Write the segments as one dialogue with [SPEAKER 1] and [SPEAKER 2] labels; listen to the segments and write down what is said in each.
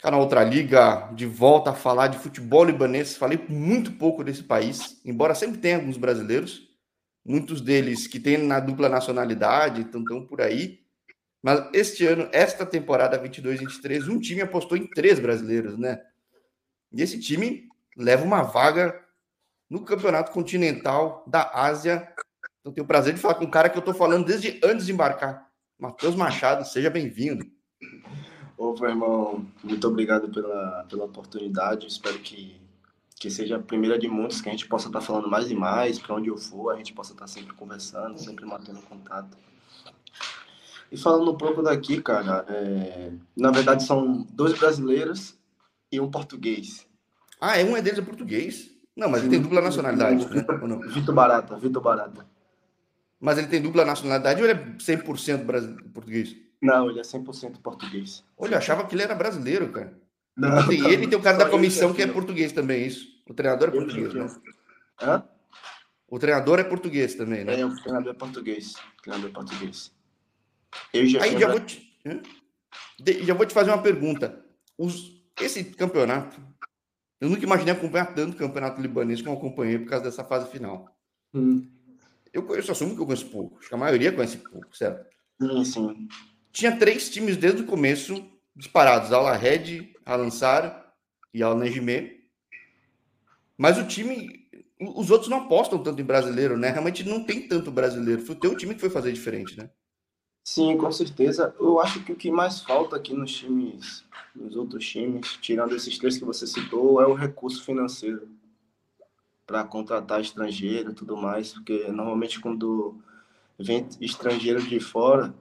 [SPEAKER 1] Canal Outra Liga, de volta a falar de futebol libanês. Falei muito pouco desse país, embora sempre tenha alguns brasileiros, muitos deles que têm na dupla nacionalidade, estão por aí. Mas este ano, esta temporada 22-23, um time apostou em três brasileiros, né? E esse time leva uma vaga no Campeonato Continental da Ásia. Então tenho o prazer de falar com um cara que eu estou falando desde antes de embarcar. Matheus Machado, seja bem-vindo.
[SPEAKER 2] Ô, irmão, muito obrigado pela, pela oportunidade. Espero que, que seja a primeira de muitos, que a gente possa estar falando mais e mais, para onde eu for, a gente possa estar sempre conversando, sempre mantendo contato. E falando um pouco daqui, cara, é... na verdade são dois brasileiros e um português.
[SPEAKER 1] Ah, é um é deles é português? Não, mas ele tem dupla nacionalidade, né?
[SPEAKER 2] Vitor, Vitor Barata, Vitor Barata.
[SPEAKER 1] Mas ele tem dupla nacionalidade ou ele é 100% brasileiro, português?
[SPEAKER 2] Não, ele é 100% português.
[SPEAKER 1] Olha, eu achava que ele era brasileiro, cara. Não, tem ele e tem o cara da comissão que é português também, é isso. O treinador é português, né? Hã? O treinador é português também, né?
[SPEAKER 2] É, o treinador é português. O treinador é português.
[SPEAKER 1] Eu já Aí já vou, te, já vou te fazer uma pergunta. Os, esse campeonato, eu nunca imaginei acompanhar tanto campeonato libanês como acompanhei por causa dessa fase final. Hum. Eu conheço, assumo que eu conheço pouco. Acho que a maioria conhece pouco, certo?
[SPEAKER 2] Sim, sim.
[SPEAKER 1] Tinha três times desde o começo disparados: Al Red, Al Ansar e Al Nejime. Mas o time, os outros não apostam tanto em brasileiro, né? Realmente não tem tanto brasileiro. Foi o teu time que foi fazer diferente, né?
[SPEAKER 2] Sim, com certeza. Eu acho que o que mais falta aqui nos times, nos outros times, tirando esses três que você citou, é o recurso financeiro para contratar estrangeiro e tudo mais, porque normalmente quando vem estrangeiro de fora,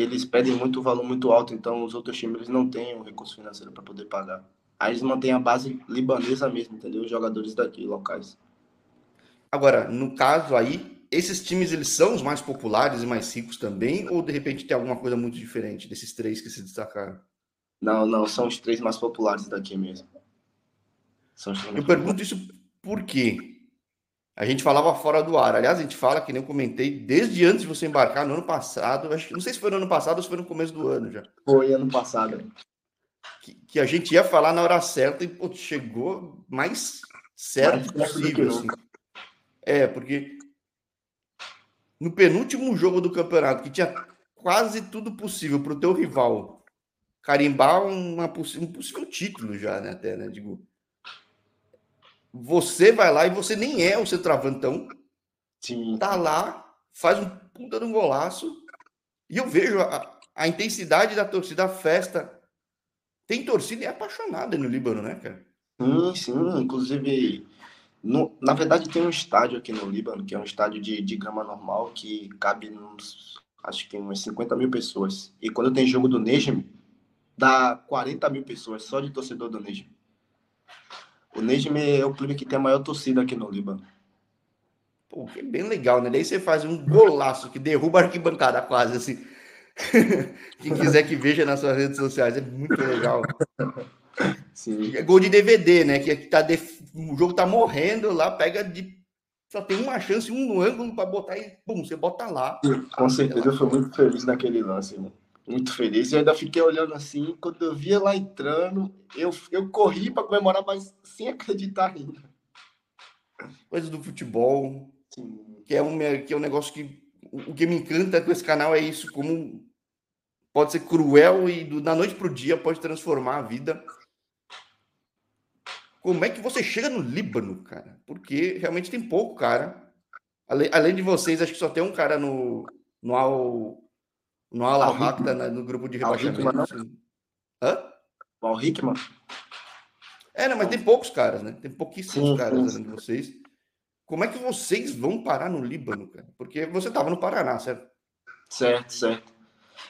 [SPEAKER 2] eles pedem muito valor muito alto, então os outros times não têm o recurso financeiro para poder pagar. Aí eles mantêm a base libanesa mesmo, entendeu? Os jogadores daqui, locais.
[SPEAKER 1] Agora, no caso aí, esses times eles são os mais populares e mais ricos também, ou de repente tem alguma coisa muito diferente desses três que se destacaram?
[SPEAKER 2] Não, não, são os três mais populares daqui mesmo.
[SPEAKER 1] eu pergunto isso por quê? A gente falava fora do ar. Aliás, a gente fala, que nem eu comentei, desde antes de você embarcar no ano passado. Acho, não sei se foi no ano passado ou se foi no começo do ano já.
[SPEAKER 2] Foi ano passado.
[SPEAKER 1] Que, que a gente ia falar na hora certa e pô, chegou mais certo mais possível. Assim. É, porque no penúltimo jogo do campeonato, que tinha quase tudo possível para o teu rival carimbar uma, um possível título já, né? Até, né? Digo, você vai lá e você nem é o centroavantão. Sim. Tá lá, faz um puta de um golaço. E eu vejo a, a intensidade da torcida, a festa. Tem torcida e é apaixonada no Líbano, né, cara?
[SPEAKER 2] Sim, sim. Inclusive, no, na verdade, tem um estádio aqui no Líbano, que é um estádio de, de grama normal, que cabe uns, acho que umas 50 mil pessoas. E quando tem jogo do Nejm, dá 40 mil pessoas só de torcedor do Nejm. O Nejm é o clube que tem a maior torcida aqui no Líbano.
[SPEAKER 1] Pô, que bem legal, né? Daí você faz um golaço que derruba a arquibancada quase, assim. Quem quiser que veja nas suas redes sociais, é muito legal. Sim. É gol de DVD, né? Que, tá def... o jogo tá morrendo lá, pega de. Só tem uma chance, um no ângulo para botar e pum, você bota lá.
[SPEAKER 2] Com certeza eu fui muito feliz naquele lance, irmão. Muito feliz. E ainda fiquei olhando assim, quando eu via lá entrando, eu, eu corri para comemorar, mas sem acreditar ainda.
[SPEAKER 1] Coisa do futebol, Sim. que é, um, que é um negócio que. O que me encanta com esse canal é isso, como pode ser cruel e do, da noite para o dia pode transformar a vida como é que você chega no Líbano, cara? Porque realmente tem pouco, cara. Além, além de vocês, acho que só tem um cara no, no Al, no Al, Hakta, né, no grupo de rebaixamento. Assim.
[SPEAKER 2] Hã? O Al Hickman?
[SPEAKER 1] É, não, mas tem poucos caras, né? Tem pouquíssimos sim, caras sim. de vocês. Como é que vocês vão parar no Líbano, cara? Porque você estava no Paraná, certo?
[SPEAKER 2] Certo, certo.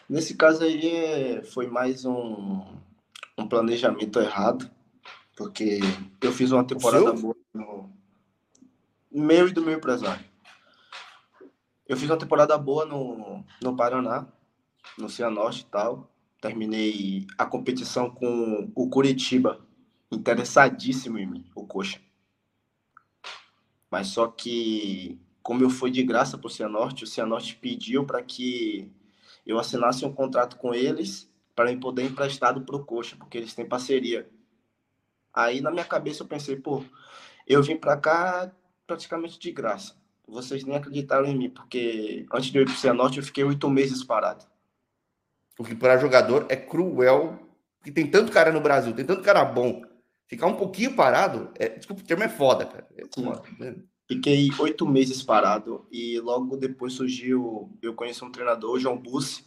[SPEAKER 2] Nesse caso aí foi mais um, um planejamento errado porque eu fiz uma temporada boa no meu e do meu empresário. Eu fiz uma temporada boa no, no Paraná, no Cianorte e tal. Terminei a competição com o Curitiba, interessadíssimo em mim, o Coxa. Mas só que, como eu fui de graça para o Cianorte, o Cianorte pediu para que eu assinasse um contrato com eles para eu poder emprestado pro Coxa, porque eles têm parceria. Aí na minha cabeça eu pensei, pô, eu vim para cá praticamente de graça. Vocês nem acreditaram em mim, porque antes de eu ir pro Cianorte eu fiquei oito meses parado.
[SPEAKER 1] O que para jogador é cruel, porque tem tanto cara no Brasil, tem tanto cara bom. Ficar um pouquinho parado, é, desculpa, o termo é foda, cara. É foda,
[SPEAKER 2] né? Fiquei oito meses parado e logo depois surgiu. Eu conheço um treinador, João Bussi.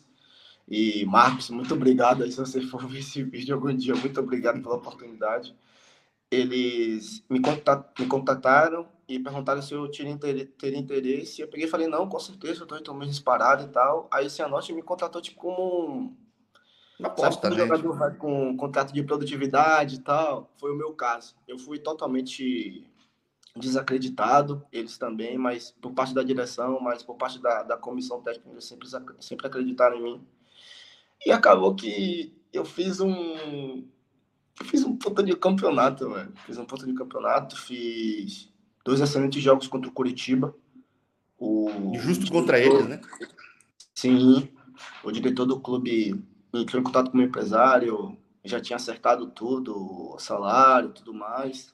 [SPEAKER 2] E Marcos, muito obrigado aí se você for ver esse vídeo algum dia. Muito obrigado pela oportunidade. Eles me, contat, me contataram e perguntaram se eu teria interesse. Eu peguei e falei, não, com certeza, eu estou oito meses parado e tal. Aí o Cianorte me contratou tipo como um.
[SPEAKER 1] Aposta,
[SPEAKER 2] né? jogador vai com contrato de produtividade e tal. Foi o meu caso. Eu fui totalmente desacreditado, eles também, mas por parte da direção, mas por parte da, da comissão técnica, eles sempre, sempre acreditaram em mim. E acabou que eu fiz um. Eu fiz um ponto de campeonato, velho. Fiz um ponto de campeonato, fiz dois excelentes jogos contra o Curitiba.
[SPEAKER 1] O Justo contra eles, né?
[SPEAKER 2] Sim. O diretor do clube entrou em contato com o meu empresário, já tinha acertado tudo, o salário tudo mais.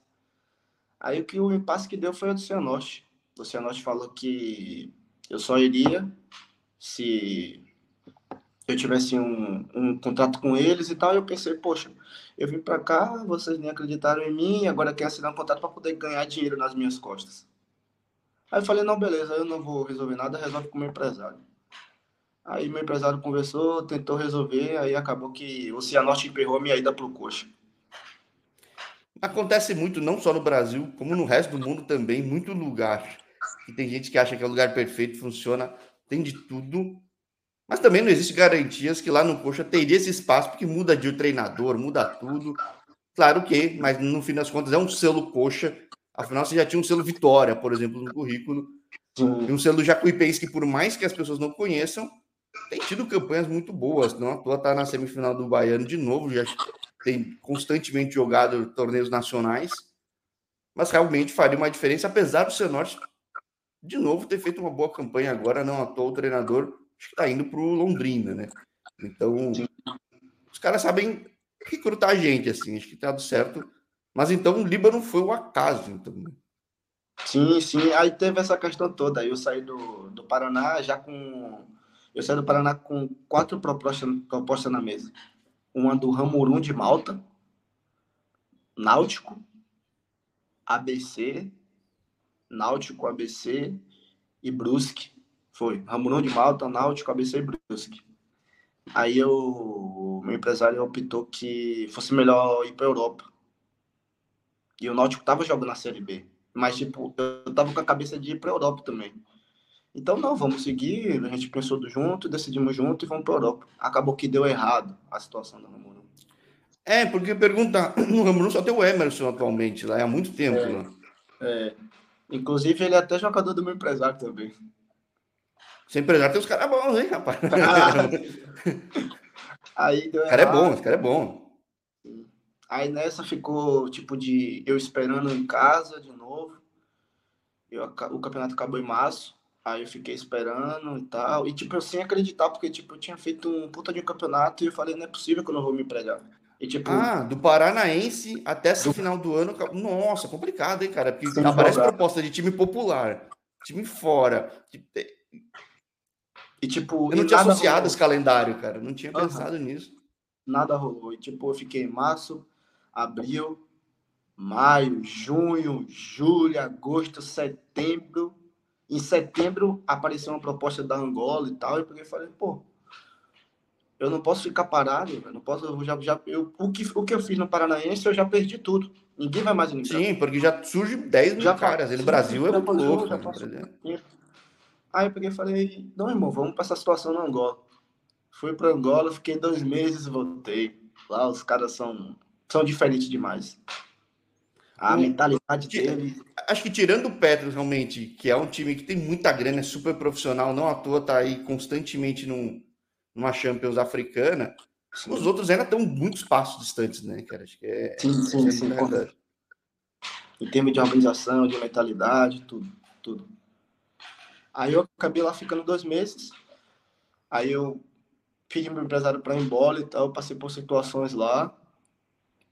[SPEAKER 2] Aí o que o impasse que deu foi o do Cianorte. O Cianorte falou que eu só iria se eu tivesse um, um contrato com eles e tal. Eu pensei, poxa, eu vim para cá, vocês nem acreditaram em mim, agora quer assinar um contrato para poder ganhar dinheiro nas minhas costas. Aí eu falei, não, beleza, eu não vou resolver nada, resolve com o meu empresário. Aí meu empresário conversou, tentou resolver, aí acabou que o Cianorte emperrou a minha ida pro coxa.
[SPEAKER 1] Acontece muito, não só no Brasil, como no resto do mundo também, muito lugar. E tem gente que acha que é o lugar perfeito, funciona, tem de tudo. Mas também não existe garantias que lá no Coxa teria esse espaço, porque muda de treinador, muda tudo. Claro que, mas no fim das contas é um selo Coxa. Afinal, você já tinha um selo Vitória, por exemplo, no currículo. E um selo Jacuipense que, por mais que as pessoas não conheçam, tem tido campanhas muito boas. Não à toa tá na semifinal do Baiano de novo, já tem constantemente jogado torneios nacionais, mas realmente faria uma diferença, apesar do Cianorte, de novo, ter feito uma boa campanha agora, não à toa o treinador, acho que está indo para o Londrina, né? Então, os caras sabem recrutar a gente, assim, acho que está tudo certo. Mas então o Líbano foi o acaso, então. Né?
[SPEAKER 2] Sim, sim. Aí teve essa questão toda. Aí eu saí do, do Paraná já com. Eu saí do Paraná com quatro propostas, propostas na mesa uma do Ramurum de Malta, Náutico, ABC, Náutico, ABC e Brusque. Foi. Ramurum de Malta, Náutico, ABC e Brusque. Aí eu, meu empresário optou que fosse melhor ir para Europa. E o Náutico tava jogando na Série B. Mas, tipo, eu tava com a cabeça de ir para Europa também. Então, não, vamos seguir. A gente pensou junto, decidimos junto e vamos para Europa. Acabou que deu errado a situação do Ramon.
[SPEAKER 1] É, porque pergunta, no Ramon só tem o Emerson atualmente, lá há muito tempo. É, né?
[SPEAKER 2] é. Inclusive, ele é até jogador do meu empresário também.
[SPEAKER 1] Seu empresário tem os caras bons, hein, rapaz?
[SPEAKER 2] Aí deu
[SPEAKER 1] o cara é bom, esse cara é bom.
[SPEAKER 2] Aí nessa ficou, tipo, de eu esperando em casa de novo. Eu, o campeonato acabou em março. Aí eu fiquei esperando e tal. E, tipo, eu sem acreditar, porque, tipo, eu tinha feito um puta de um campeonato e eu falei, não é possível que eu não vou me empregar. E, tipo,
[SPEAKER 1] ah, do Paranaense até esse do... final do ano. Nossa, complicado, hein, cara? Porque aparece proposta de time popular, time fora.
[SPEAKER 2] E, tipo,
[SPEAKER 1] eu não tinha associado rolou. esse calendário, cara. não tinha uhum. pensado nisso.
[SPEAKER 2] Nada rolou. E, tipo, eu fiquei em março, abril, maio, junho, julho, agosto, setembro em setembro apareceu uma proposta da Angola e tal, e eu falei, pô, eu não posso ficar parado, eu não posso, eu já, já eu, o, que, o que eu fiz no Paranaense, eu já perdi tudo. Ninguém vai mais
[SPEAKER 1] entrar. Sim, porque já surge 10 mil já caras. no Brasil é. Já
[SPEAKER 2] Aí eu peguei e falei, não, irmão, vamos para essa situação na Angola. Fui para Angola, fiquei dois meses e voltei. Lá os caras são, são diferentes demais. A mentalidade dele.
[SPEAKER 1] Acho que tirando o Petros, realmente, que é um time que tem muita grana, é super profissional, não à toa tá aí constantemente num, numa Champions africana. Sim. Os outros ainda estão muitos passos distantes, né, cara? Acho que é.
[SPEAKER 2] Sim, sim, é sim. Em termos de organização, de mentalidade, tudo, tudo. Aí eu acabei lá ficando dois meses. Aí eu pedi meu empresário para ir embora e tal, passei por situações lá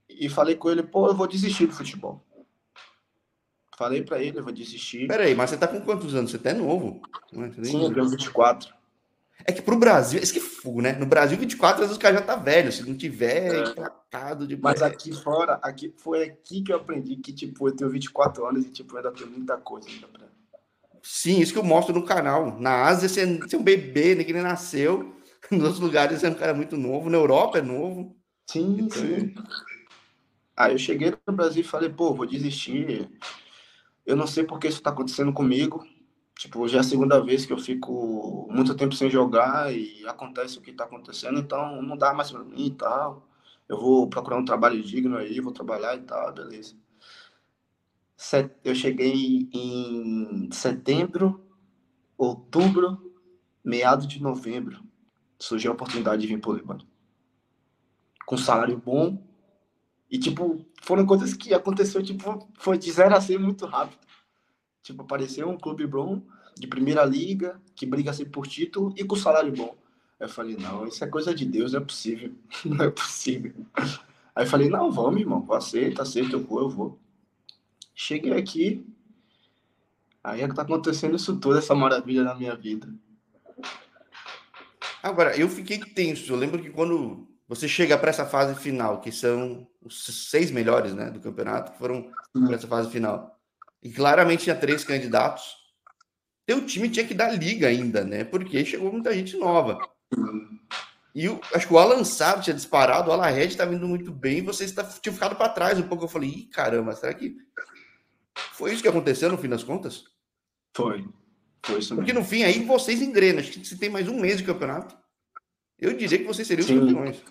[SPEAKER 2] e falei com ele, pô, eu vou desistir do futebol. Falei para ele, eu vou desistir.
[SPEAKER 1] Peraí, mas você tá com quantos anos? Você até tá é novo.
[SPEAKER 2] Sim, eu tenho 24.
[SPEAKER 1] É que pro Brasil, esse que fogo, né? No Brasil, 24 anos o cara já tá velho. Se não tiver, é. tratado de.
[SPEAKER 2] Mas aqui fora, aqui, foi aqui que eu aprendi que, tipo, eu tenho 24 anos e, tipo, ainda tenho muita coisa ainda pra.
[SPEAKER 1] Sim, isso que eu mostro no canal. Na Ásia, você é um bebê, ninguém nem nasceu. Nos outros lugares, você é um cara muito novo. Na Europa, é novo.
[SPEAKER 2] Sim, então, sim. Aí eu cheguei no Brasil e falei, pô, vou desistir. Eu não sei porque isso tá acontecendo comigo. Tipo, já é a segunda vez que eu fico muito tempo sem jogar e acontece o que tá acontecendo, então não dá mais pra mim e tal. Eu vou procurar um trabalho digno aí, vou trabalhar e tal, beleza. Eu cheguei em setembro, outubro, meados de novembro. Surgiu a oportunidade de vir pro Líbano. Com salário bom. E, tipo, foram coisas que aconteceu, tipo, foi de zero a 100 muito rápido. Tipo, apareceu um clube bom, de primeira liga, que briga sempre por título e com salário bom. Eu falei, não, isso é coisa de Deus, não é possível. não é possível. Aí falei, não, vamos, irmão, aceita, aceita, eu vou, eu vou. Cheguei aqui, aí é que tá acontecendo isso tudo, essa maravilha na minha vida.
[SPEAKER 1] Agora, eu fiquei tenso. Eu lembro que quando você chega para essa fase final, que são os seis melhores né, do campeonato, que foram para essa fase final, e claramente tinha três candidatos, teu time tinha que dar liga ainda, né? Porque chegou muita gente nova. E eu, acho que o Alan Sá tinha disparado, o Alan Red está vindo muito bem, e vocês tá, tinham ficado para trás um pouco. Eu falei, Ih, caramba, será que foi isso que aconteceu no fim das contas?
[SPEAKER 2] Foi. Foi isso
[SPEAKER 1] Porque no fim aí vocês engrenam. Acho que se tem mais um mês de campeonato, eu diria que vocês seriam Sim. os campeões.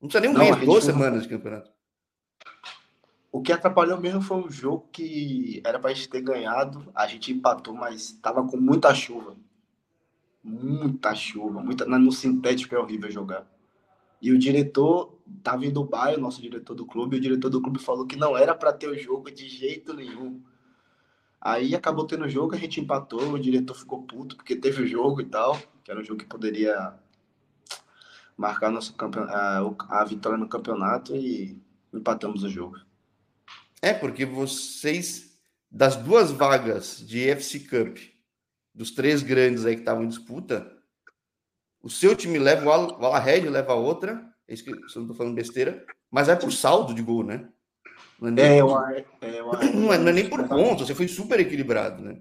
[SPEAKER 1] Não precisa nem um Não, mês, duas semanas de campeonato.
[SPEAKER 2] O que atrapalhou mesmo foi um jogo que era para a gente ter ganhado. A gente empatou, mas estava com muita chuva. Muita chuva. Muita... No sintético é horrível jogar. E o diretor estava em Dubai, o nosso diretor do clube, e o diretor do clube falou que não era para ter o jogo de jeito nenhum. Aí acabou tendo o jogo, a gente empatou, o diretor ficou puto porque teve o jogo e tal, que era um jogo que poderia marcar nosso campeon... a, a vitória no campeonato e empatamos o jogo.
[SPEAKER 1] É, porque vocês, das duas vagas de FC Cup, dos três grandes aí que estavam em disputa, o seu time leva o Alahed, leva a outra, é isso que eu não estou falando besteira, mas é por saldo de gol, né?
[SPEAKER 2] Não é, nem, é, por... é, é,
[SPEAKER 1] não é, não é nem por ponto, você foi super equilibrado, né?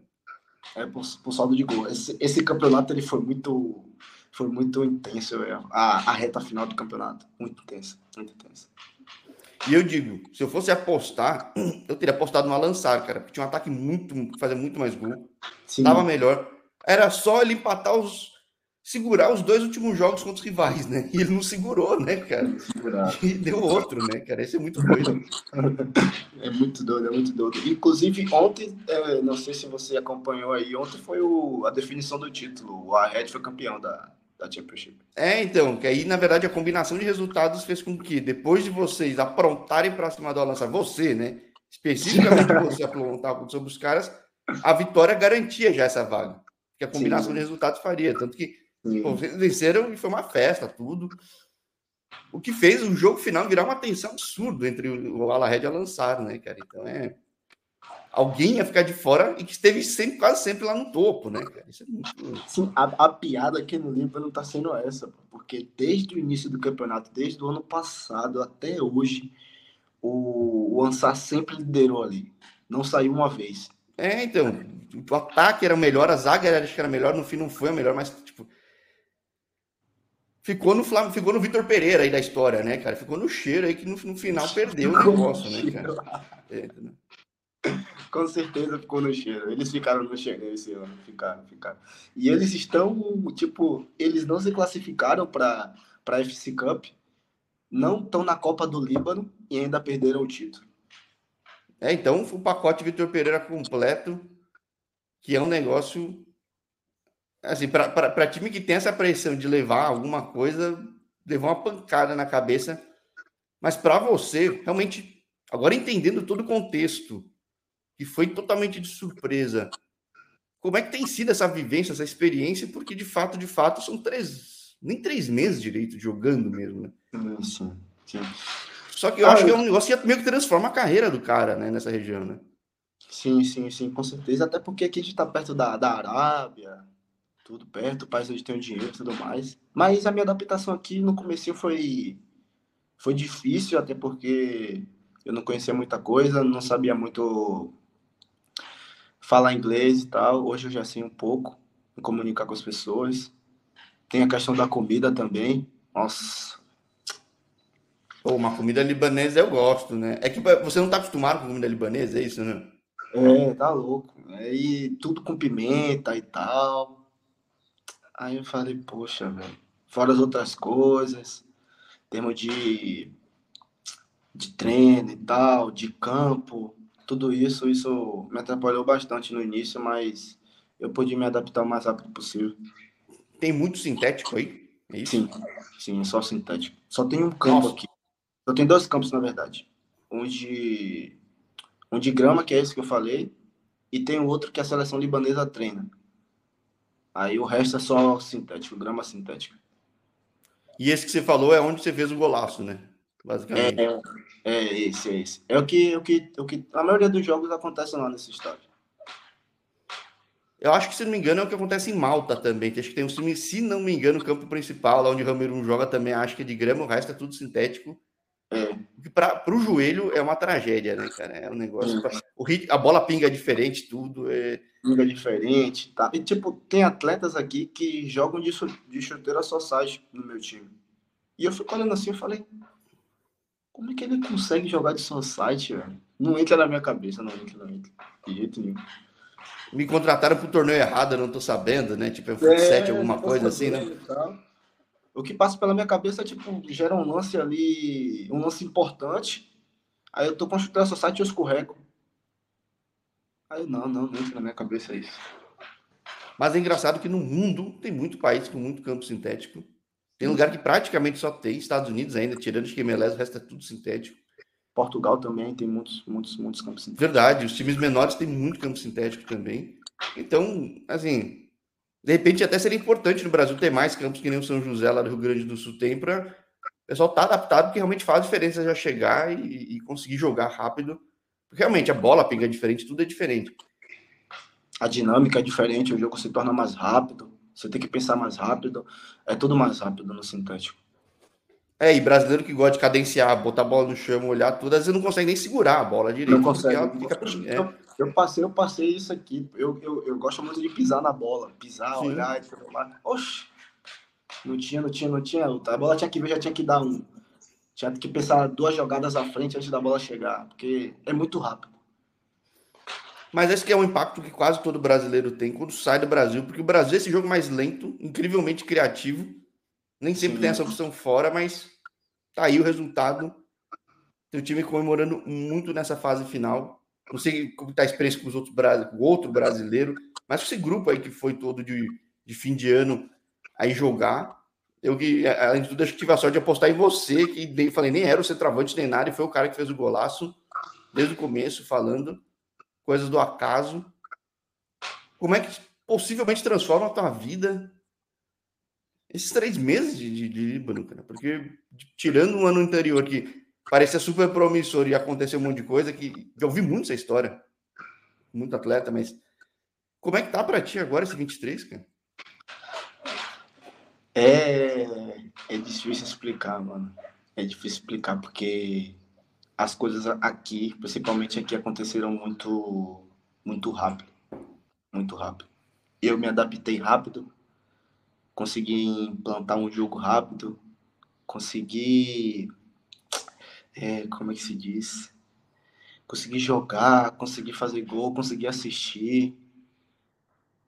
[SPEAKER 2] É por, por saldo de gol. Esse, esse campeonato ele foi muito foi muito intenso, a, a reta final do campeonato, muito intensa, muito intensa.
[SPEAKER 1] E eu digo, se eu fosse apostar, eu teria apostado no Alançar, cara, porque tinha um ataque muito, fazia muito mais gol. Sim. Tava melhor. Era só ele empatar os. Segurar os dois últimos jogos contra os rivais, né? E ele não segurou, né, cara? E deu outro, né, cara? Esse é muito doido.
[SPEAKER 2] É muito doido, é muito doido. Inclusive, ontem, é, não sei se você acompanhou aí, ontem foi o, a definição do título. O Arred foi campeão da, da Championship.
[SPEAKER 1] É, então, que aí, na verdade, a combinação de resultados fez com que, depois de vocês aprontarem para cima do Alança, você, né? Especificamente você aprontar sobre os caras, a vitória garantia já essa vaga. Que a combinação Sim. de resultados faria. Tanto que pô, venceram e foi uma festa, tudo. O que fez o jogo final virar uma tensão absurda entre o Alahed e o Lançar, né, cara? Então é alguém ia ficar de fora e que esteve sempre, quase sempre lá no topo, né, cara? Isso é muito...
[SPEAKER 2] Sim, a, a piada aqui no livro não tá sendo essa, porque desde o início do campeonato, desde o ano passado até hoje, o, o Ansar sempre liderou ali. Não saiu uma vez.
[SPEAKER 1] É, então, o ataque era o melhor, a zaga era, acho que era melhor, no fim não foi a melhor, mas, ficou no Flamengo, ficou no Vitor Pereira aí da história, né, cara? Ficou no cheiro aí que no, no final perdeu o negócio, né, cara? É,
[SPEAKER 2] Com certeza ficou no cheiro. Eles ficaram no cheiro esse ano. Ficaram, ficaram. E eles estão, tipo, eles não se classificaram para a FC Cup, não estão na Copa do Líbano e ainda perderam o título.
[SPEAKER 1] É, então o pacote Vitor Pereira completo, que é um negócio. Assim, para time que tem essa pressão de levar alguma coisa, levou uma pancada na cabeça. Mas para você, realmente, agora entendendo todo o contexto que foi totalmente de surpresa. Como é que tem sido essa vivência, essa experiência? Porque de fato, de fato, são três nem três meses direito jogando mesmo, né?
[SPEAKER 2] Sim, sim.
[SPEAKER 1] Só que eu ah, acho que é um negócio que meio que transforma a carreira do cara, né, nessa região, né?
[SPEAKER 2] Sim, sim, sim, com certeza. Até porque aqui a gente tá perto da, da Arábia, tudo perto, o país onde tem o dinheiro e tudo mais. Mas a minha adaptação aqui no começo foi, foi difícil, até porque eu não conhecia muita coisa, não sabia muito falar inglês e tal. Hoje eu já sei um pouco me comunicar com as pessoas. Tem a questão da comida também. Nossa.
[SPEAKER 1] Pô, uma comida libanesa eu gosto, né? É que você não tá acostumado com comida libanesa, é isso, né?
[SPEAKER 2] É, tá louco. E tudo com pimenta e tal. Aí eu falei, poxa, velho. Fora as outras coisas, termos de, de treino e tal, de campo, tudo isso, isso me atrapalhou bastante no início, mas eu pude me adaptar o mais rápido possível.
[SPEAKER 1] Tem muito sintético aí?
[SPEAKER 2] É sim, sim, só sintético. Só tem um campo Nossa. aqui. Eu tenho dois campos, na verdade. Um de, um de grama, que é esse que eu falei, e tem o outro que a seleção libanesa treina. Aí o resto é só sintético, grama sintética.
[SPEAKER 1] E esse que você falou é onde você fez o golaço, né?
[SPEAKER 2] Basicamente. É, é esse, é esse. É o que, o que, o que a maioria dos jogos acontece lá nesse estádio.
[SPEAKER 1] Eu acho que, se não me engano, é o que acontece em Malta também. Acho que tem um time, se não me engano, o campo principal, lá onde o Ramiro joga também, acho que é de grama, o resto é tudo sintético. É. Para o joelho é uma tragédia, né, cara? É um negócio. É. O hit, a bola pinga diferente, tudo. É...
[SPEAKER 2] Pinga diferente, tá? E, tipo, tem atletas aqui que jogam de, de chuteira society no meu time. E eu fico olhando assim e falei, como é que ele consegue jogar de society, velho? Não entra na minha cabeça, não entra, não entra. De jeito nenhum.
[SPEAKER 1] Me contrataram pro torneio errado, eu não tô sabendo, né? Tipo, é, 7, alguma coisa assim, né?
[SPEAKER 2] O que passa pela minha cabeça é, tipo, gera um lance ali, um lance importante. Aí eu tô com a chuteira society e eu escorrego. Aí não, não, não entra na minha cabeça isso.
[SPEAKER 1] Mas é engraçado que no mundo tem muito país com muito campo sintético. Tem lugar que praticamente só tem, Estados Unidos ainda, tirando os MLS, o resto é tudo sintético.
[SPEAKER 2] Portugal também tem muitos, muitos, muitos campos
[SPEAKER 1] sintéticos. Verdade, os times menores têm muito campo sintético também. Então, assim, de repente, até seria importante no Brasil ter mais campos que nem o São José lá do Rio Grande do Sul tem para o pessoal estar tá adaptado, porque realmente faz diferença já chegar e, e, conseguir jogar rápido. Porque realmente a bola pega diferente, tudo é diferente.
[SPEAKER 2] A dinâmica é diferente, o jogo se torna mais rápido, você tem que pensar mais rápido, é tudo mais rápido no sintético.
[SPEAKER 1] É, e brasileiro que gosta de cadenciar, botar a bola no chão, olhar tudo, às vezes não consegue nem segurar a bola direito.
[SPEAKER 2] Não consegue. Fica... É. Eu passei, eu passei isso aqui. Eu, eu, eu gosto muito de pisar na bola. Pisar, Sim. olhar e tudo mais. Oxi! Não tinha, não tinha, não tinha. A bola tinha que ver, já tinha que dar um. Tinha que pensar duas jogadas à frente antes da bola chegar. Porque é muito rápido.
[SPEAKER 1] Mas esse que é um impacto que quase todo brasileiro tem quando sai do Brasil, porque o Brasil é esse jogo mais lento, incrivelmente criativo. Nem sempre Sim. tem essa opção fora, mas tá aí o resultado. Tem o time comemorando muito nessa fase final. Não sei como está a experiência com os outros com o outro brasileiro, mas esse grupo aí que foi todo de, de fim de ano aí jogar. Eu que, além de tudo, acho que tive a sorte de apostar em você, que nem, falei, nem era o centroavante nem nada, e foi o cara que fez o golaço desde o começo, falando coisas do acaso. Como é que possivelmente transforma a tua vida esses três meses de, de, de Líbano, cara? Porque tirando um ano anterior que parecia super promissor e aconteceu um monte de coisa que eu ouvi muito essa história. Muito atleta, mas como é que tá para ti agora esse 23, cara?
[SPEAKER 2] É, é difícil explicar, mano. É difícil explicar porque as coisas aqui, principalmente aqui, aconteceram muito, muito rápido, muito rápido. Eu me adaptei rápido, consegui implantar um jogo rápido, consegui é, como é que se diz? Conseguir jogar, conseguir fazer gol, conseguir assistir.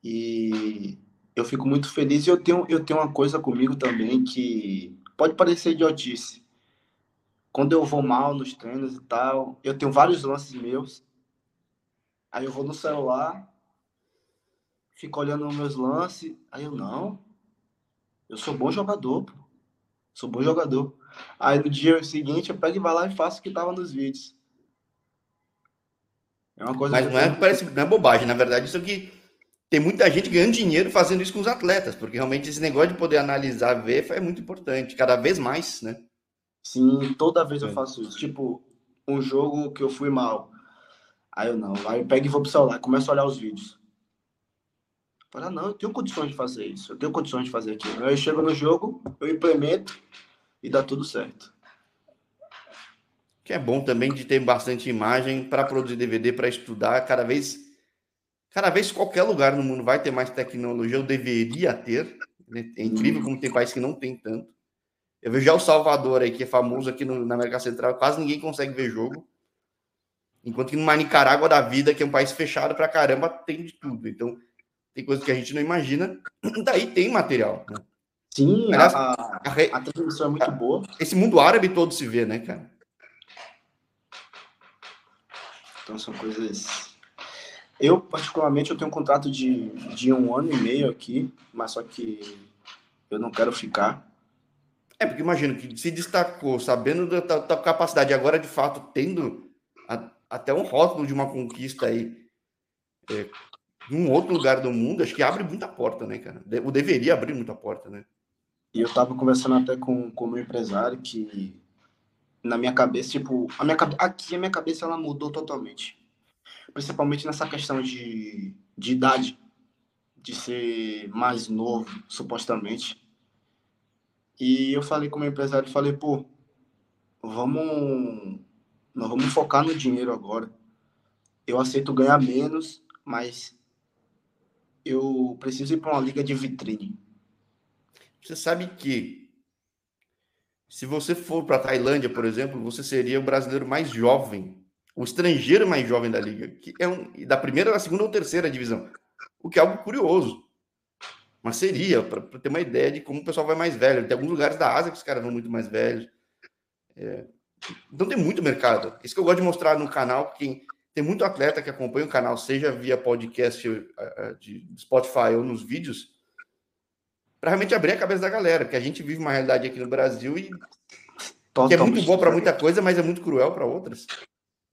[SPEAKER 2] E eu fico muito feliz e eu tenho, eu tenho uma coisa comigo também que pode parecer idiotice. Quando eu vou mal nos treinos e tal, eu tenho vários lances meus. Aí eu vou no celular, fico olhando meus lances. Aí eu, não, eu sou bom jogador, pô. Sou bom jogador. Aí no dia seguinte eu pego e vai lá e faço o que tava nos vídeos.
[SPEAKER 1] É uma coisa Mas não é, parece, não é bobagem, na verdade, isso aqui tem muita gente ganhando dinheiro fazendo isso com os atletas, porque realmente esse negócio de poder analisar, ver, é muito importante, cada vez mais, né?
[SPEAKER 2] Sim, toda vez eu é. faço isso. Tipo, um jogo que eu fui mal. Aí eu não, aí eu pego e vou pro celular, começo a olhar os vídeos. Fala, não, eu tenho condições de fazer isso, eu tenho condições de fazer aquilo. Aí eu chego no jogo, eu implemento e dá tudo certo.
[SPEAKER 1] Que é bom também de ter bastante imagem para produzir DVD, para estudar. Cada vez, cada vez qualquer lugar no mundo vai ter mais tecnologia, eu deveria ter. Né? É incrível como tem países que não tem tanto. Eu vejo já o Salvador aí, que é famoso aqui no, na América Central, quase ninguém consegue ver jogo. Enquanto que numa Nicarágua da vida, que é um país fechado pra caramba, tem de tudo. Então, tem coisas que a gente não imagina. Daí tem material. Né?
[SPEAKER 2] Sim, Aliás, a, a, a, transmissão é muito boa.
[SPEAKER 1] Esse mundo árabe todo se vê, né, cara?
[SPEAKER 2] Então são coisas. Eu, particularmente, eu tenho um contrato de, de um ano e meio aqui, mas só que eu não quero ficar.
[SPEAKER 1] É, porque imagino que se destacou, sabendo da, da, da capacidade, agora de fato tendo a, até um rótulo de uma conquista aí é, em um outro lugar do mundo, acho que abre muita porta, né, cara? O deveria abrir muita porta, né?
[SPEAKER 2] E eu tava conversando até com, com meu empresário que na minha cabeça, tipo, a minha, aqui a minha cabeça ela mudou totalmente. Principalmente nessa questão de, de idade, de ser mais novo, supostamente. E eu falei com o meu empresário, falei, pô, vamos, nós vamos focar no dinheiro agora. Eu aceito ganhar menos, mas eu preciso ir para uma liga de vitrine.
[SPEAKER 1] Você sabe que se você for para a Tailândia, por exemplo, você seria o brasileiro mais jovem, o estrangeiro mais jovem da liga, que é um, da primeira, da segunda ou terceira divisão, o que é algo curioso. Mas seria, para ter uma ideia de como o pessoal vai mais velho. Tem alguns lugares da Ásia que os caras vão muito mais velhos. É... Então tem muito mercado. Isso que eu gosto de mostrar no canal, quem tem muito atleta que acompanha o canal, seja via podcast eh, eh, de Spotify ou nos vídeos, para realmente abrir a cabeça da galera, que a gente vive uma realidade aqui no Brasil e que é muito boa para muita coisa, mas é muito cruel para outras.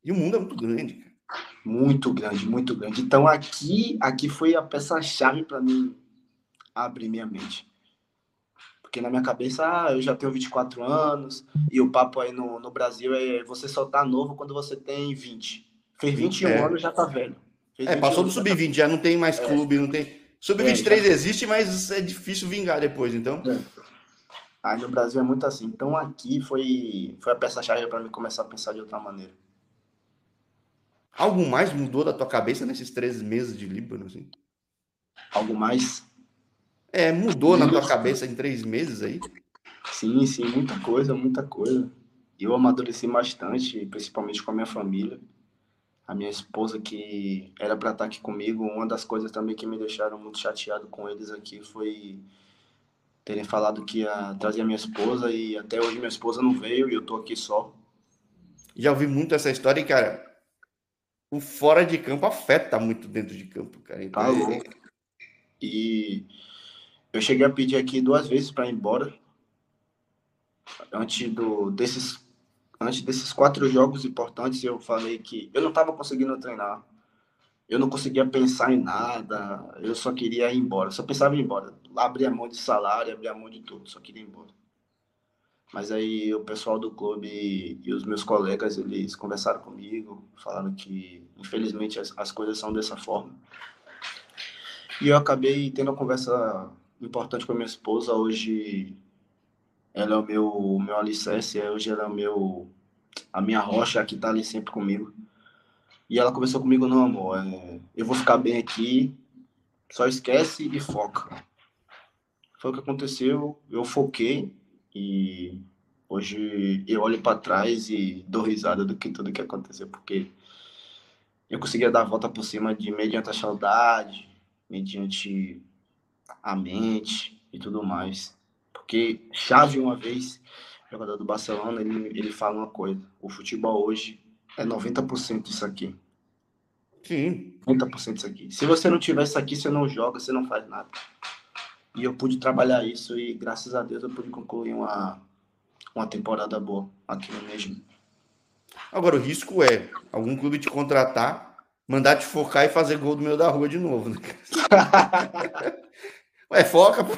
[SPEAKER 1] E o mundo é muito grande, cara.
[SPEAKER 2] Muito grande, muito grande. Então aqui, aqui foi a peça-chave para mim abrir minha mente. Porque na minha cabeça, ah, eu já tenho 24 anos, e o papo aí no, no Brasil é você só tá novo quando você tem 20. Fez 21 é. anos, já tá velho.
[SPEAKER 1] Fez é, passou do sub-20, já, tá... já, não tem mais é. clube, não tem. Sub-23 é, existe, mas é difícil vingar depois, então. É.
[SPEAKER 2] Aí no Brasil é muito assim. Então aqui foi, foi a peça-chave para mim começar a pensar de outra maneira.
[SPEAKER 1] Algo mais mudou da tua cabeça nesses três meses de Líbano, assim?
[SPEAKER 2] Algo mais?
[SPEAKER 1] É, mudou na tua cabeça em três meses aí?
[SPEAKER 2] Sim, sim, muita coisa, muita coisa. Eu amadureci bastante, principalmente com a minha família. A minha esposa, que era para estar aqui comigo, uma das coisas também que me deixaram muito chateado com eles aqui foi terem falado que ia trazer a minha esposa e até hoje minha esposa não veio e eu tô aqui só.
[SPEAKER 1] Já ouvi muito essa história e, cara, o fora de campo afeta muito dentro de campo, cara. Então, tá
[SPEAKER 2] é... E eu cheguei a pedir aqui duas vezes para ir embora. Antes do, desses, antes desses quatro jogos importantes, eu falei que eu não estava conseguindo treinar. Eu não conseguia pensar em nada. Eu só queria ir embora. Só pensava em ir embora. Abrir a mão de salário, abrir a mão de tudo. Só queria ir embora. Mas aí o pessoal do clube e os meus colegas, eles conversaram comigo, falaram que infelizmente as, as coisas são dessa forma. E eu acabei tendo uma conversa importante com a minha esposa. Hoje ela é o meu, o meu alicerce, hoje ela é o meu, a minha rocha que tá ali sempre comigo. E ela conversou comigo, não, amor, é, eu vou ficar bem aqui, só esquece e foca. Foi o que aconteceu, eu foquei e hoje eu olho para trás e dou risada do que tudo que aconteceu, porque eu conseguia dar a volta por cima de mediante a saudade, mediante a mente e tudo mais. Porque Xavi, uma vez, jogador do Barcelona, ele, ele fala uma coisa: o futebol hoje é 90% disso aqui.
[SPEAKER 1] Sim.
[SPEAKER 2] 90% disso aqui. Se você não tiver isso aqui, você não joga, você não faz nada. E eu pude trabalhar isso e graças a Deus eu pude concluir uma, uma temporada boa aqui no mesmo.
[SPEAKER 1] Agora, o risco é algum clube te contratar mandar te focar e fazer gol do meio da rua de novo. Né? Ué, foca, pô.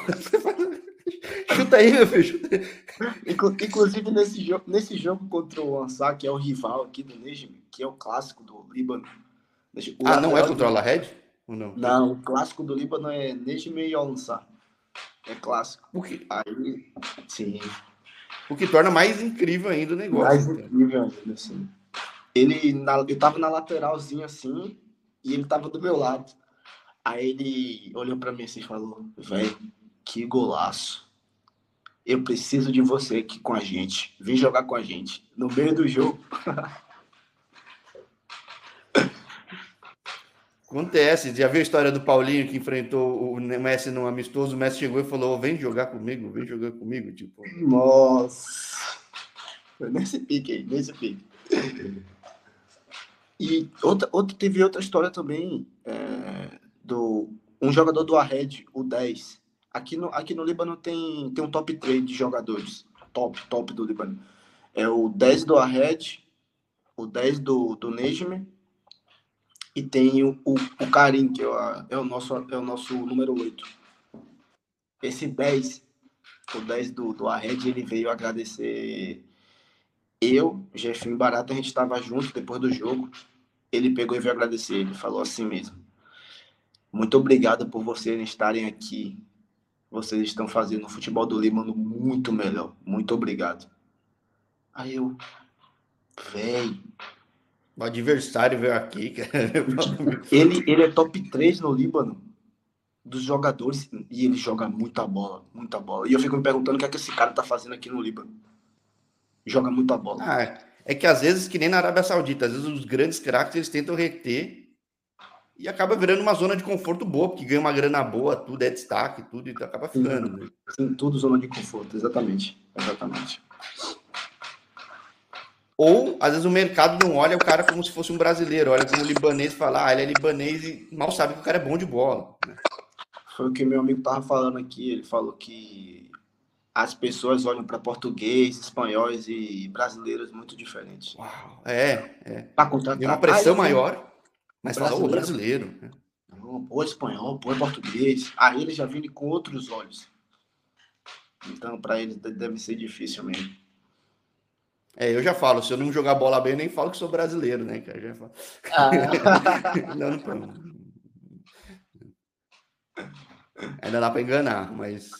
[SPEAKER 1] Chuta aí, meu filho. Chuta aí.
[SPEAKER 2] Inclusive, nesse jogo, nesse jogo contra o Ansar, que é o rival aqui do Nejmi, que é o clássico do Líbano.
[SPEAKER 1] O ah, não é contra o Alahed? Ou não?
[SPEAKER 2] Não, o clássico do Líbano é Nejmi e Ansar. É clássico.
[SPEAKER 1] O que...
[SPEAKER 2] Aí, sim.
[SPEAKER 1] O que torna mais incrível ainda o negócio.
[SPEAKER 2] Mais incrível ainda, sim. Ele, na, eu tava na lateralzinha assim, e ele tava do meu lado. Aí ele olhou para mim assim e falou: velho, que golaço. Eu preciso de você aqui com a gente. Vem jogar com a gente. No meio do jogo.
[SPEAKER 1] Acontece. Já viu a história do Paulinho que enfrentou o Messi no amistoso? O Messi chegou e falou: vem jogar comigo, vem jogar comigo. Tipo.
[SPEAKER 2] Nossa. Foi nesse pique aí, nesse pique. E outra, outra, teve outra história também é, do um jogador do Arred, o 10. Aqui no, aqui no Líbano tem, tem um top 3 de jogadores. Top, top do Líbano. É o 10 do Arred, o 10 do, do Nejme e tem o, o, o Karim, que é, o, é, o nosso, é o nosso número 8. Esse 10, o 10 do, do Arred, ele veio agradecer eu, Jefinho Barata, a gente estava junto depois do jogo. Ele pegou e veio agradecer. Ele falou assim mesmo: Muito obrigado por vocês estarem aqui. Vocês estão fazendo o futebol do Líbano muito melhor. Muito obrigado. Aí eu, véi.
[SPEAKER 1] O adversário veio aqui,
[SPEAKER 2] ele, ele é top 3 no Líbano dos jogadores e ele joga muita bola, muita bola. E eu fico me perguntando o que é que esse cara tá fazendo aqui no Líbano joga muita bola.
[SPEAKER 1] Ah, é que às vezes, que nem na Arábia Saudita, às vezes os grandes craques eles tentam reter e acaba virando uma zona de conforto boa, porque ganha uma grana boa, tudo é destaque, tudo, e então acaba ficando. Sim,
[SPEAKER 2] né? sim, tudo zona de conforto, exatamente. Exatamente.
[SPEAKER 1] Ou, às vezes, o mercado não olha o cara como se fosse um brasileiro, olha como um libanês e fala, ah, ele é libanês e mal sabe que o cara é bom de bola. Né?
[SPEAKER 2] Foi o que meu amigo tava falando aqui, ele falou que as pessoas olham para português, espanhóis e brasileiros muito diferentes.
[SPEAKER 1] Uau, é, é.
[SPEAKER 2] Para contratar.
[SPEAKER 1] Tem uma pressão maior, mas fala, o brasileiro. Né?
[SPEAKER 2] Ou espanhol, ou português. Aí eles já vêm com outros olhos. Então, para eles deve ser difícil mesmo.
[SPEAKER 1] É, eu já falo, se eu não jogar bola bem, eu nem falo que sou brasileiro, né? Que já falo. Ah. não, não, Ainda dá para enganar, mas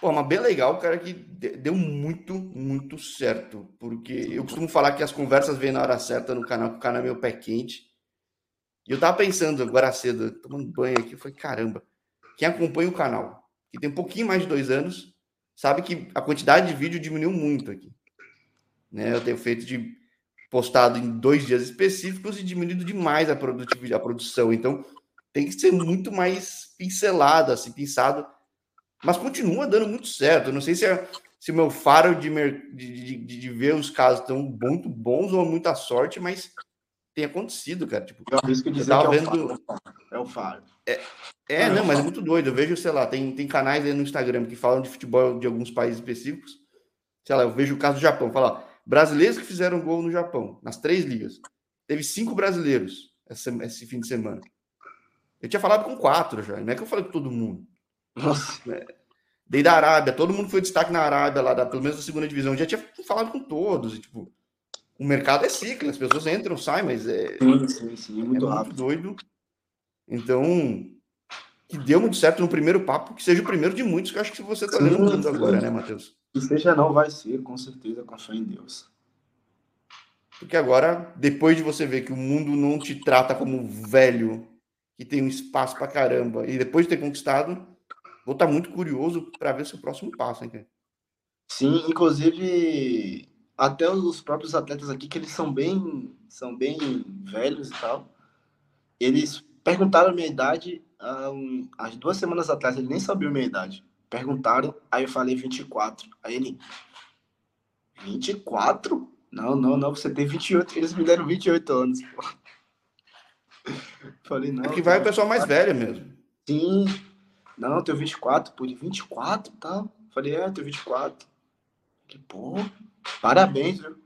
[SPEAKER 1] Pô, mas bem legal, cara, que deu muito, muito certo. Porque eu costumo falar que as conversas vêm na hora certa no canal, que o canal é meu pé quente. E eu tava pensando agora cedo, tomando banho aqui, falei, caramba, quem acompanha o canal, que tem um pouquinho mais de dois anos, sabe que a quantidade de vídeo diminuiu muito aqui. Né? Eu tenho feito de postado em dois dias específicos e diminuído demais a produtividade, a produção. Então, tem que ser muito mais pincelado, assim, pensado mas continua dando muito certo. Eu não sei se é se o meu faro de, de, de, de, ver os casos tão muito bons ou muita sorte, mas tem acontecido, cara. Tipo,
[SPEAKER 2] eu arrisco dizer
[SPEAKER 1] eu
[SPEAKER 2] que é, vendo... é o faro.
[SPEAKER 1] É, é, é não, mas é muito doido. Eu vejo, sei lá, tem, tem canais aí no Instagram que falam de futebol de alguns países específicos. Sei lá, eu vejo o caso do Japão. Fala, brasileiros que fizeram gol no Japão, nas três ligas. Teve cinco brasileiros esse, esse fim de semana. Eu tinha falado com quatro já. Não é que eu falei com todo mundo. Nossa. É, desde a Arábia, todo mundo foi destaque na Arábia, lá da, pelo menos da segunda divisão. Eu já tinha falado com todos. E, tipo, o mercado é ciclo, as pessoas entram, saem, mas é.
[SPEAKER 2] Sim, sim, sim, muito é rápido.
[SPEAKER 1] Muito doido. Então, que deu muito certo no primeiro papo, que seja o primeiro de muitos que eu acho que você está dando agora, né, Matheus?
[SPEAKER 2] Que seja não, vai ser, com certeza, com fé em Deus.
[SPEAKER 1] Porque agora, depois de você ver que o mundo não te trata como velho, que tem um espaço para caramba, e depois de ter conquistado, vou estar muito curioso para ver seu próximo passo, hein, cara?
[SPEAKER 2] Sim, inclusive até os próprios atletas aqui que eles são bem são bem velhos e tal. Eles perguntaram a minha idade um, as duas semanas atrás, ele nem sabia a minha idade. Perguntaram, aí eu falei 24. Aí ele 24? Não, não, não, você tem 28. Eles me deram 28 anos. Pô. Falei, não. É
[SPEAKER 1] que vai o pessoal mais velho mesmo.
[SPEAKER 2] Sim, não, eu tenho 24, pô, de 24 e tal. Falei, é, eu tenho 24. Falei, pô, parabéns, viu?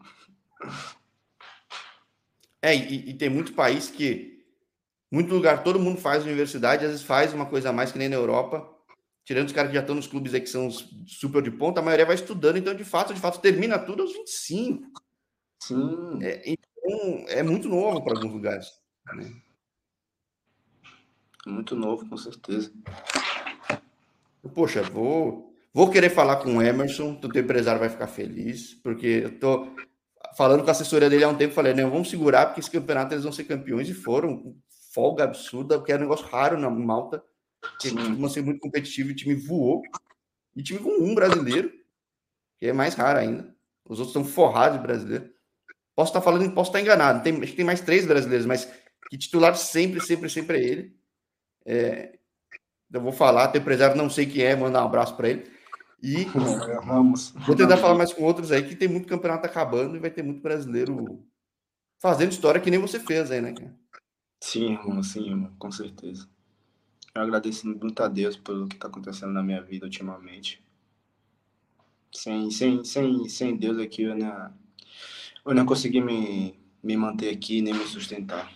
[SPEAKER 1] É, e, e, tem muito país que, muito lugar, todo mundo faz universidade, às vezes faz uma coisa a mais que nem na Europa, tirando os caras que já estão nos clubes aí que são super de ponta, a maioria vai estudando, então de fato, de fato, termina tudo aos 25. Sim. É, então, é muito novo para alguns lugares. Né?
[SPEAKER 2] Muito novo, com certeza.
[SPEAKER 1] Poxa, vou, vou querer falar com o Emerson, o teu empresário vai ficar feliz, porque eu tô falando com a assessoria dele há um tempo, falei, não, vamos segurar, porque esse campeonato eles vão ser campeões, e foram, folga absurda, porque era um negócio raro na Malta, costuma ser muito competitivo, o time voou, e time com um brasileiro, que é mais raro ainda, os outros estão forrados de brasileiro. Posso estar falando, posso estar enganado, tem, acho que tem mais três brasileiros, mas que titular sempre, sempre, sempre é ele. É, eu vou falar, tem empresário, não sei quem é, mandar um abraço para ele. E vou tentar falar mais com outros aí, que tem muito campeonato acabando e vai ter muito brasileiro fazendo história que nem você fez aí, né?
[SPEAKER 2] Sim, irmão, sim, irmão, com certeza. Eu agradeço muito a Deus pelo que está acontecendo na minha vida ultimamente. Sem, sem, sem, sem Deus aqui, eu não, eu não consegui me, me manter aqui nem me sustentar.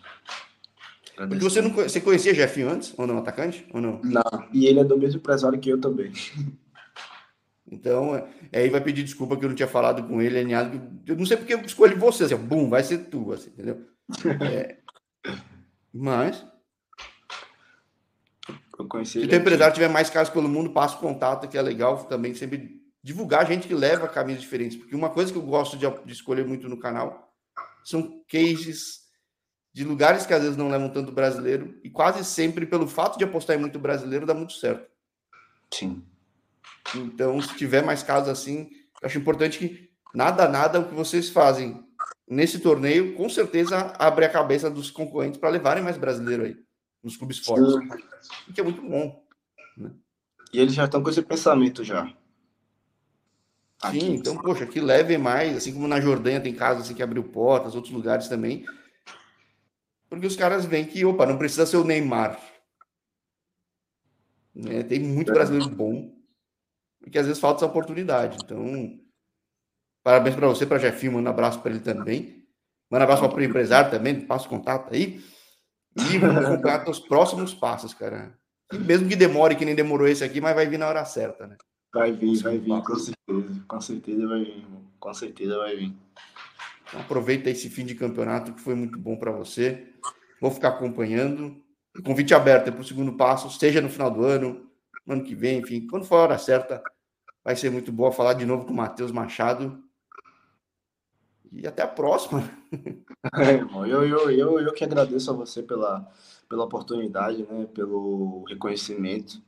[SPEAKER 1] Porque você não você conhecia Jefinho antes, ou não, atacante? Ou não?
[SPEAKER 2] Não, e ele é do mesmo empresário que eu também.
[SPEAKER 1] Então, é, aí vai pedir desculpa que eu não tinha falado com ele, alinhado. Eu não sei porque eu escolhi você, assim, bum, vai ser tu, assim, entendeu? É, mas. Eu conheci se o empresário tiver mais casos pelo mundo, passa o contato, que é legal também sempre divulgar gente que leva caminhos diferentes. Porque uma coisa que eu gosto de, de escolher muito no canal são cases de lugares que às vezes não levam tanto brasileiro e quase sempre pelo fato de apostar em muito brasileiro dá muito certo.
[SPEAKER 2] Sim.
[SPEAKER 1] Então, se tiver mais casos assim, acho importante que nada nada o que vocês fazem nesse torneio, com certeza abre a cabeça dos concorrentes para levarem mais brasileiro aí nos clubes fortes. Sim. Que é muito bom. Né?
[SPEAKER 2] E eles já estão com esse pensamento já.
[SPEAKER 1] Sim, Aqui. então, poxa, que levem mais, assim como na Jordânia tem casos assim que abriu portas, outros lugares também porque os caras veem que, opa, não precisa ser o Neymar. Né? Tem muito brasileiro bom, e que às vezes falta essa oportunidade. Então, parabéns para você, para Jefinho, manda um abraço para ele também. Manda um abraço para o empresário também, passa o contato aí. E vamos acompanhar os próximos passos, cara. E mesmo que demore, que nem demorou esse aqui, mas vai vir na hora certa, né?
[SPEAKER 2] Vai vir, vai vir, com certeza. Com certeza vai vir, irmão. Com certeza vai vir.
[SPEAKER 1] Então, aproveita esse fim de campeonato que foi muito bom para você. Vou ficar acompanhando. O convite aberto para o segundo passo, seja no final do ano, no ano que vem, enfim, quando for a hora certa, vai ser muito bom falar de novo com o Matheus Machado. E até a próxima.
[SPEAKER 2] É, irmão, eu, eu, eu, eu que agradeço a você pela, pela oportunidade, né, pelo reconhecimento.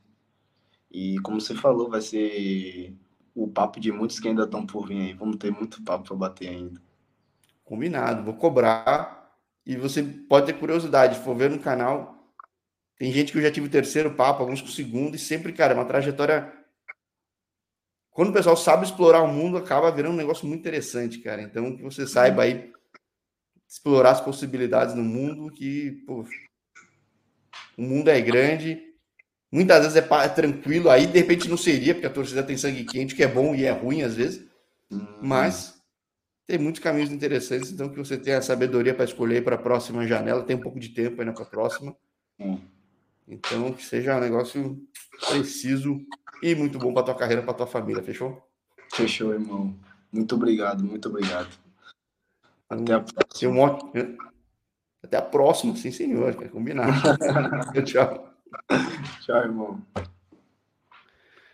[SPEAKER 2] E como você falou, vai ser o papo de muitos que ainda estão por vir aí. Vamos ter muito papo para bater ainda.
[SPEAKER 1] Combinado, vou cobrar. E você pode ter curiosidade, se for ver no canal, tem gente que eu já tive o terceiro papo, alguns com o segundo, e sempre, cara, é uma trajetória. Quando o pessoal sabe explorar o mundo, acaba virando um negócio muito interessante, cara. Então, que você saiba aí explorar as possibilidades no mundo, que, pô, o mundo é grande, muitas vezes é, é tranquilo, aí de repente não seria, porque a torcida tem sangue quente, que é bom e é ruim às vezes, uhum. mas tem muitos caminhos interessantes, então que você tenha a sabedoria para escolher para a próxima janela, tem um pouco de tempo ainda para a próxima. Então, que seja um negócio preciso e muito bom para tua carreira, para tua família, fechou?
[SPEAKER 2] Fechou, irmão. Muito obrigado, muito obrigado.
[SPEAKER 1] Até a próxima. Até a próxima, sim, senhor. Quer combinar. tchau.
[SPEAKER 2] Tchau, irmão.